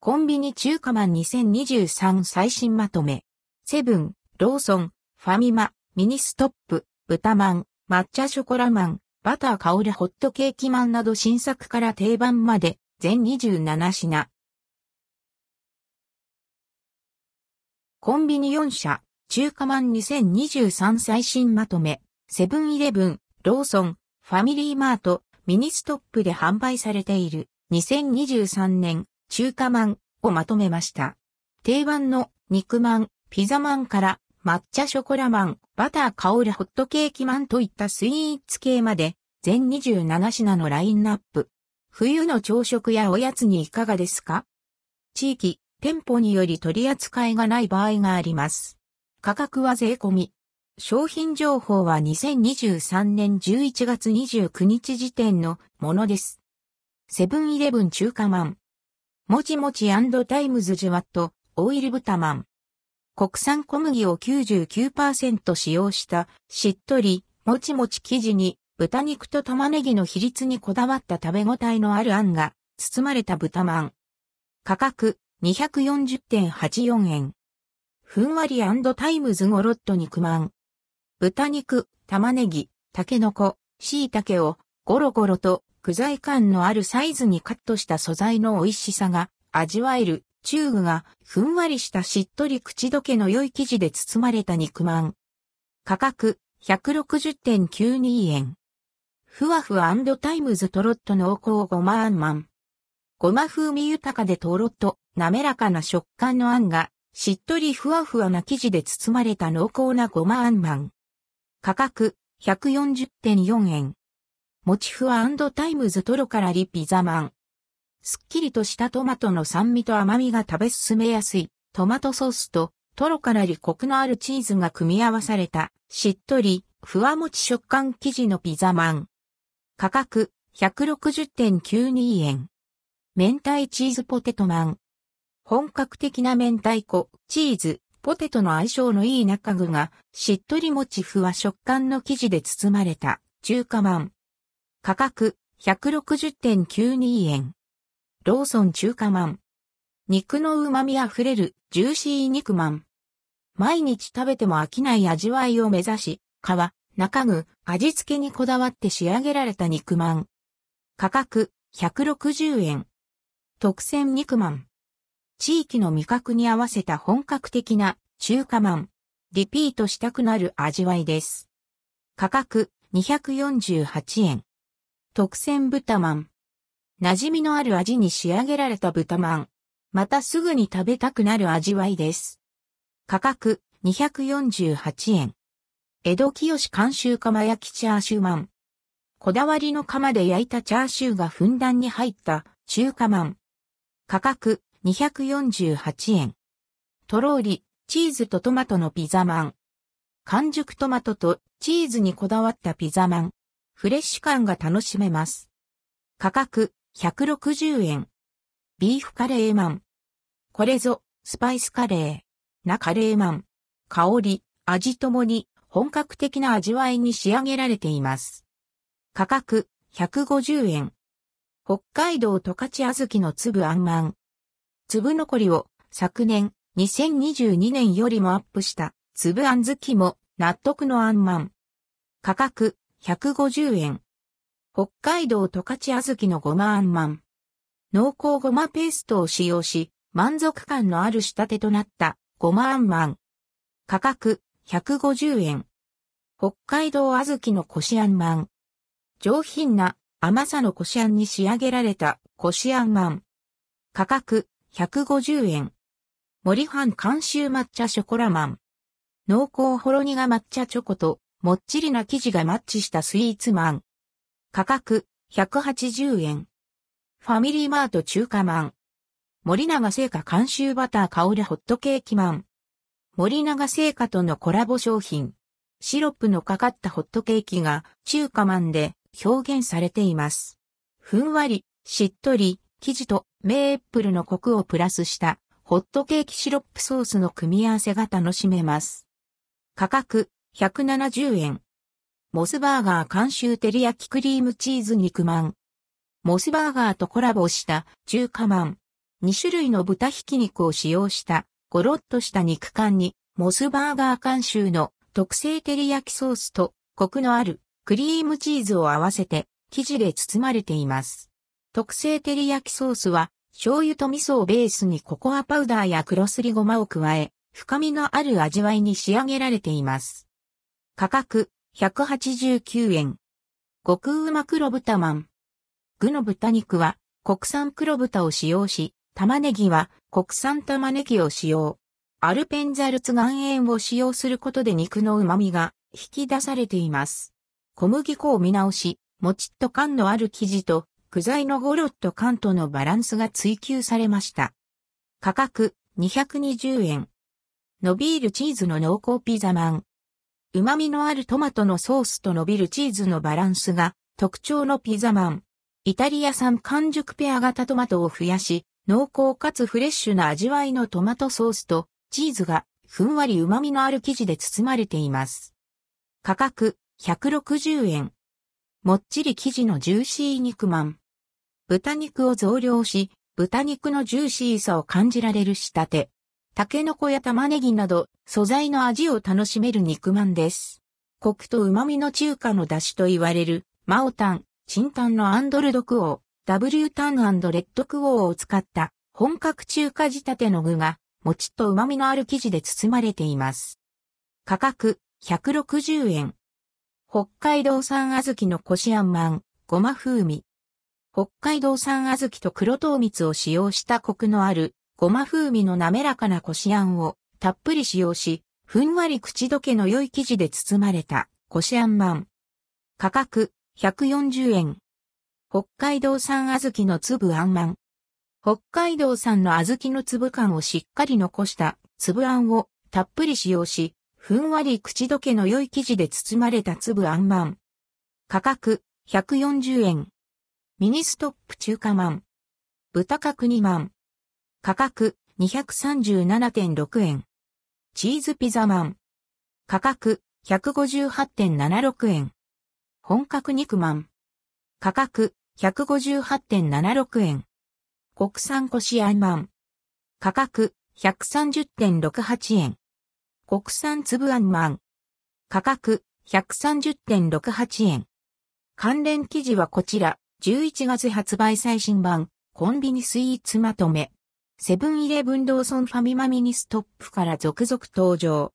コンビニ中華マン2023最新まとめ。セブン、ローソン、ファミマ、ミニストップ、豚マン、抹茶ショコラマン、バター香るホットケーキマンなど新作から定番まで全27品。コンビニ4社、中華マン2023最新まとめ、セブンイレブン、ローソン、ファミリーマート、ミニストップで販売されている2023年中華マンをまとめました。定番の肉マン、ピザマンから抹茶ショコラマン、バター香るホットケーキマンといったスイーツ系まで全27品のラインナップ。冬の朝食やおやつにいかがですか？地域、店舗により取り扱いがない場合があります。価格は税込み。商品情報は2023年11月29日時点のものです。セブンイレブン中華マン。もちもちタイムズジュワット、オイル豚まん。国産小麦を99%使用したしっとり、もちもち生地に豚肉と玉ねぎの比率にこだわった食べ応えのあるあんが包まれた豚まん。価格240.84円。ふんわりタイムズゴロット肉まん。豚肉、玉ねぎ、タケノコ、椎茸をゴロゴロと具材感のあるサイズにカットした素材の美味しさが味わえるチューグがふんわりしたしっとり口どけの良い生地で包まれた肉まん。価格160.92円。ふわふわタイムズトロット濃厚ごまあんまん。ごま風味豊かでトロット、滑らかな食感のあんが、しっとりふわふわな生地で包まれた濃厚なごまあんまん。価格140.4円。もちふわタイムズトロからリピザマン。すっきりとしたトマトの酸味と甘みが食べ進めやすいトマトソースとトロからりコクのあるチーズが組み合わされたしっとりふわもち食感生地のピザマン。価格160.92円。明太チーズポテトマン。本格的な明太子、チーズ、ポテトの相性のいい中具がしっとりもちふわ食感の生地で包まれた中華マン。価格160.92円。ローソン中華マン。肉の旨味あふれるジューシー肉マン。毎日食べても飽きない味わいを目指し、皮、中具、味付けにこだわって仕上げられた肉マン。価格160円。特選肉マン。地域の味覚に合わせた本格的な中華マン。リピートしたくなる味わいです。価格248円。特選豚まん。馴染みのある味に仕上げられた豚まん。またすぐに食べたくなる味わいです。価格248円。江戸清監修釜焼きチャーシューマン。こだわりの釜で焼いたチャーシューがふんだんに入った中華まん。価格248円。とろーり、チーズとトマトのピザマン。完熟トマトとチーズにこだわったピザマン。フレッシュ感が楽しめます。価格160円。ビーフカレーマン。これぞスパイスカレー。なカレーマン。香り、味ともに本格的な味わいに仕上げられています。価格150円。北海道十勝小豆の粒あんまん。粒残りを昨年2022年よりもアップした粒あん好きも納得のあんまん。価格150円。北海道十勝小豆のごまあんまん。濃厚ごまペーストを使用し、満足感のある仕立てとなったごまあんまん。価格150円。北海道小豆のこしあんまん。上品な甘さのこしあんに仕上げられたこしあんまん。価格150円。森藩監修抹茶ショコラマン。濃厚ほろ苦抹茶チョコともっちりな生地がマッチしたスイーツマン。価格180円。ファミリーマート中華マン。森永製菓監修バター香るホットケーキマン。森永製菓とのコラボ商品。シロップのかかったホットケーキが中華マンで表現されています。ふんわり、しっとり、生地とメープルのコクをプラスしたホットケーキシロップソースの組み合わせが楽しめます。価格170円。モスバーガー監修照り焼きクリームチーズ肉まん。モスバーガーとコラボした中華まん。2種類の豚ひき肉を使用したゴロッとした肉感にモスバーガー監修の特製照り焼きソースとコクのあるクリームチーズを合わせて生地で包まれています。特製照り焼きソースは醤油と味噌をベースにココアパウダーや黒すりごまを加え、深みのある味わいに仕上げられています。価格189円。極うま黒豚まん。具の豚肉は国産黒豚を使用し、玉ねぎは国産玉ねぎを使用。アルペンザルツ岩塩を使用することで肉の旨味が引き出されています。小麦粉を見直し、もちっと感のある生地と具材のゴロッと感とのバランスが追求されました。価格220円。伸びるチーズの濃厚ピザマン。旨味のあるトマトのソースと伸びるチーズのバランスが特徴のピザマン。イタリア産完熟ペア型トマトを増やし、濃厚かつフレッシュな味わいのトマトソースとチーズがふんわり旨味のある生地で包まれています。価格160円。もっちり生地のジューシー肉まん。豚肉を増量し、豚肉のジューシーさを感じられる仕立て。タケノコや玉ねぎなど、素材の味を楽しめる肉まんです。コクと旨味の中華の出汁と言われる、マオタン、チンタンのアンドルドクオー、ダブリュータンレッドクオーを使った本格中華仕立ての具が、もちっと旨味のある生地で包まれています。価格160円。北海道産小豆のこしあんまん、ごま風味。北海道産小豆と黒糖蜜を使用したコクのあるごま風味の滑らかなこしあんをたっぷり使用し、ふんわり口どけの良い生地で包まれたこしあんまん。価格140円。北海道産小豆の粒あんまん。北海道産の小豆の粒感をしっかり残した粒あんをたっぷり使用し、ふんわり口どけの良い生地で包まれた粒あんまん。価格140円。ミニストップ中華まん。豚角煮まん。価格237.6円。チーズピザまん。価格158.76円。本格肉まん。価格158.76円。国産こしあんまん。価格130.68円。国産粒あんまん。価格130.68円。関連記事はこちら。11月発売最新版、コンビニスイーツまとめ。セブンイレブンローソンファミマミニストップから続々登場。